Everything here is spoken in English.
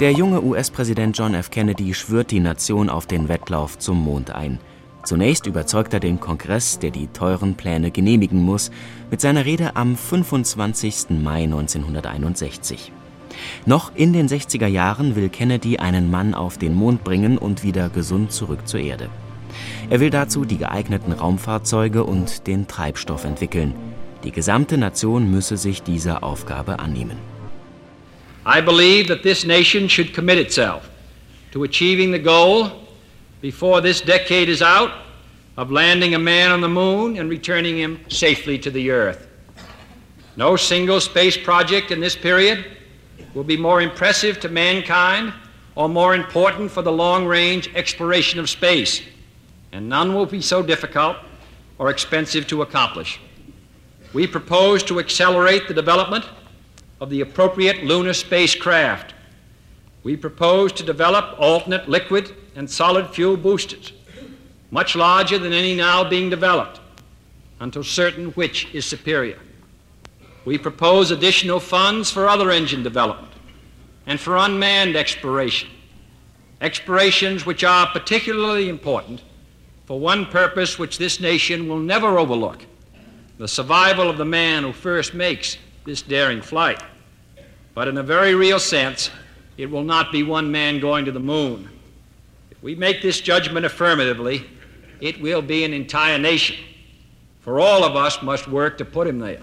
Der junge US-Präsident John F. Kennedy schwört die Nation auf den Wettlauf zum Mond ein. Zunächst überzeugt er den Kongress, der die teuren Pläne genehmigen muss, mit seiner Rede am 25. Mai 1961. Noch in den 60er Jahren will Kennedy einen Mann auf den Mond bringen und wieder gesund zurück zur Erde. Er will dazu die geeigneten Raumfahrzeuge und den Treibstoff entwickeln. Die gesamte Nation müsse sich dieser Aufgabe annehmen. I believe that this nation should commit itself to achieving the goal before this decade is out of landing a man on the moon and returning him safely to the earth. No single space project in this period will be more impressive to mankind or more important for the long range exploration of space, and none will be so difficult or expensive to accomplish. We propose to accelerate the development of the appropriate lunar spacecraft. We propose to develop alternate liquid and solid fuel boosters, much larger than any now being developed, until certain which is superior. We propose additional funds for other engine development and for unmanned exploration, explorations which are particularly important for one purpose which this nation will never overlook the survival of the man who first makes this daring flight. But in a very real sense, it will not be one man going to the moon. If we make this judgment affirmatively, it will be an entire nation. For all of us must work to put him there.